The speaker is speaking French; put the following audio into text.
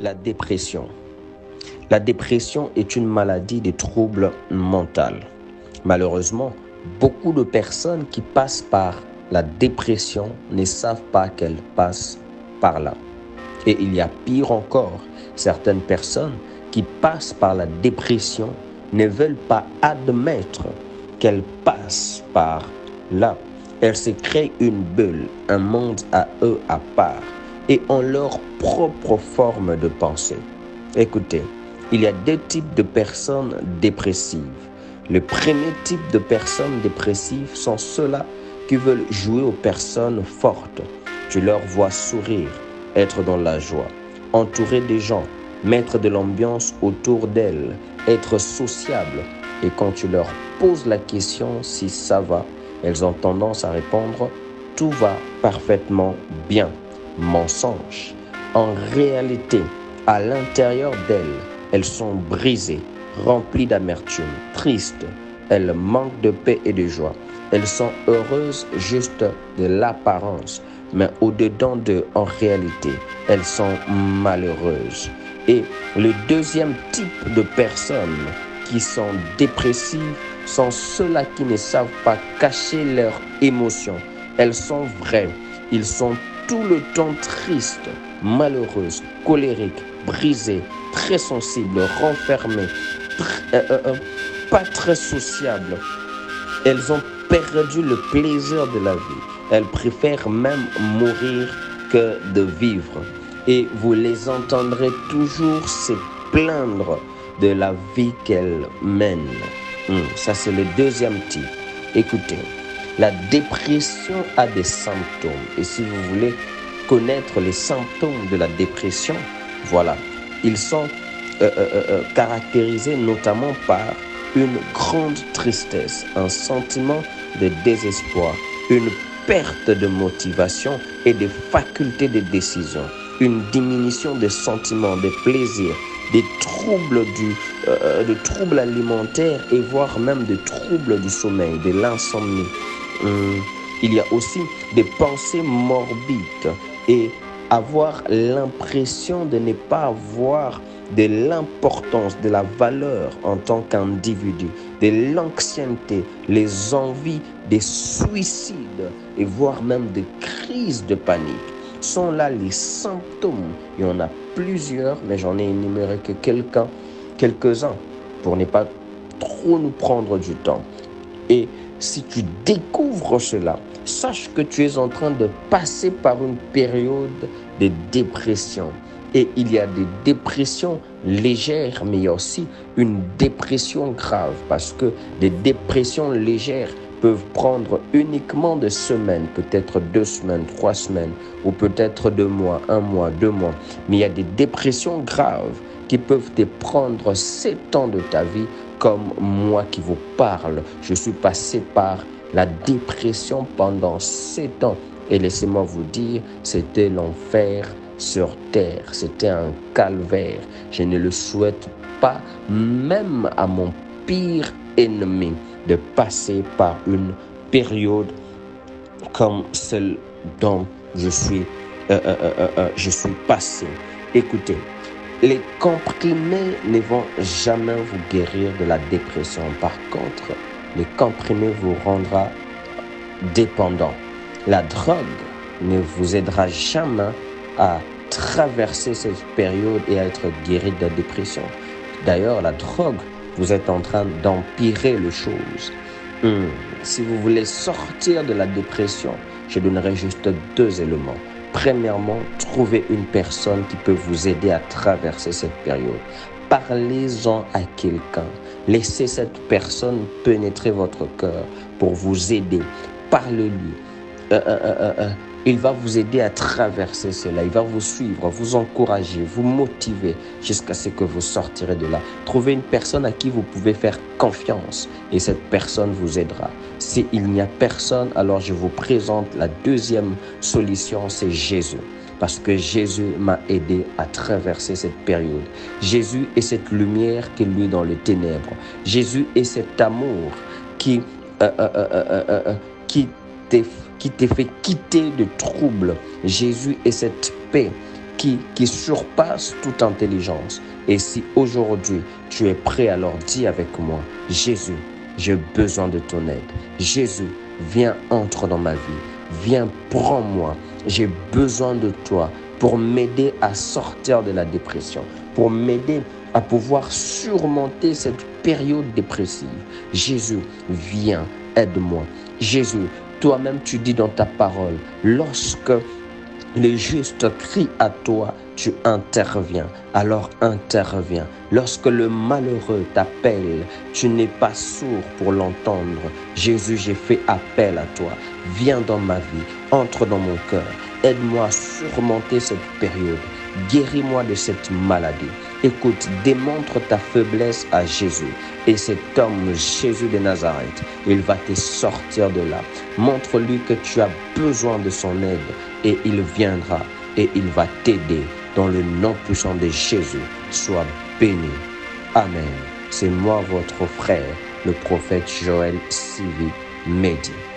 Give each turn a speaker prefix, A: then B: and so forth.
A: La dépression. La dépression est une maladie des troubles mentaux. Malheureusement, beaucoup de personnes qui passent par la dépression ne savent pas qu'elles passent par là. Et il y a pire encore, certaines personnes qui passent par la dépression ne veulent pas admettre qu'elles passent par là. Elles se créent une bulle, un monde à eux à part et ont leur propre forme de pensée. Écoutez, il y a deux types de personnes dépressives. Le premier type de personnes dépressives sont ceux-là qui veulent jouer aux personnes fortes. Tu leur vois sourire, être dans la joie, entourer des gens, mettre de l'ambiance autour d'elles, être sociable. Et quand tu leur poses la question si ça va, elles ont tendance à répondre tout va parfaitement bien. Mensonge. En réalité, à l'intérieur d'elles, elles sont brisées, remplies d'amertume, tristes. Elles manquent de paix et de joie. Elles sont heureuses juste de l'apparence, mais au-dedans d'eux, en réalité, elles sont malheureuses. Et le deuxième type de personnes qui sont dépressives sont ceux-là qui ne savent pas cacher leurs émotions. Elles sont vraies. Ils sont tout le temps tristes, malheureuses, colériques, brisées, très sensibles, renfermées, euh, euh, euh, pas très sociables. Elles ont perdu le plaisir de la vie. Elles préfèrent même mourir que de vivre et vous les entendrez toujours se plaindre de la vie qu'elles mènent. Hmm, ça, c'est le deuxième type. Écoutez, la dépression a des symptômes. Et si vous voulez connaître les symptômes de la dépression, voilà, ils sont euh, euh, euh, caractérisés notamment par une grande tristesse, un sentiment de désespoir, une perte de motivation et de faculté de décision une diminution des sentiments, des plaisirs, des troubles, du, euh, de troubles alimentaires et voire même des troubles du sommeil, de l'insomnie. Hum, il y a aussi des pensées morbides et avoir l'impression de ne pas avoir de l'importance, de la valeur en tant qu'individu, de l'anxiété, les envies des suicides et voire même des crises de panique sont là les symptômes. Il y en a plusieurs, mais j'en ai énuméré que quelques-uns pour ne pas trop nous prendre du temps. Et si tu découvres cela, sache que tu es en train de passer par une période de dépression. Et il y a des dépressions légères, mais il y a aussi une dépression grave, parce que des dépressions légères peuvent prendre uniquement des semaines, peut-être deux semaines, trois semaines, ou peut-être deux mois, un mois, deux mois. Mais il y a des dépressions graves qui peuvent te prendre sept ans de ta vie, comme moi qui vous parle. Je suis passé par la dépression pendant sept ans. Et laissez-moi vous dire, c'était l'enfer sur terre. C'était un calvaire. Je ne le souhaite pas, même à mon pire ennemi de passer par une période comme celle dont je suis, euh, euh, euh, je suis passé. Écoutez, les comprimés ne vont jamais vous guérir de la dépression. Par contre, les comprimés vous rendra dépendant. La drogue ne vous aidera jamais à traverser cette période et à être guéri de la dépression. D'ailleurs, la drogue vous êtes en train d'empirer les choses. Hmm. Si vous voulez sortir de la dépression, je donnerai juste deux éléments. Premièrement, trouvez une personne qui peut vous aider à traverser cette période. Parlez-en à quelqu'un. Laissez cette personne pénétrer votre cœur pour vous aider. Parlez-lui. Euh, euh, euh, il va vous aider à traverser cela. Il va vous suivre, vous encourager, vous motiver jusqu'à ce que vous sortirez de là. Trouvez une personne à qui vous pouvez faire confiance et cette personne vous aidera. S'il n'y a personne, alors je vous présente la deuxième solution, c'est Jésus parce que Jésus m'a aidé à traverser cette période. Jésus est cette lumière qui lui dans les ténèbres. Jésus est cet amour qui, euh, euh, euh, qui qui te fait quitter de troubles. Jésus est cette paix qui, qui surpasse toute intelligence. Et si aujourd'hui tu es prêt, alors dis avec moi, Jésus, j'ai besoin de ton aide. Jésus, viens, entre dans ma vie. Viens, prends-moi. J'ai besoin de toi pour m'aider à sortir de la dépression, pour m'aider à pouvoir surmonter cette période dépressive. Jésus, viens, aide-moi. Jésus, toi-même tu dis dans ta parole, lorsque les justes crient à toi, tu interviens. Alors interviens. Lorsque le malheureux t'appelle, tu n'es pas sourd pour l'entendre. Jésus, j'ai fait appel à toi. Viens dans ma vie, entre dans mon cœur. Aide-moi à surmonter cette période. Guéris-moi de cette maladie. Écoute, démontre ta faiblesse à Jésus. Et cet homme, Jésus de Nazareth, il va te sortir de là. Montre-lui que tu as besoin de son aide et il viendra et il va t'aider. Dans le nom puissant de Jésus, sois béni. Amen. C'est moi, votre frère, le prophète Joël Sivi Mehdi.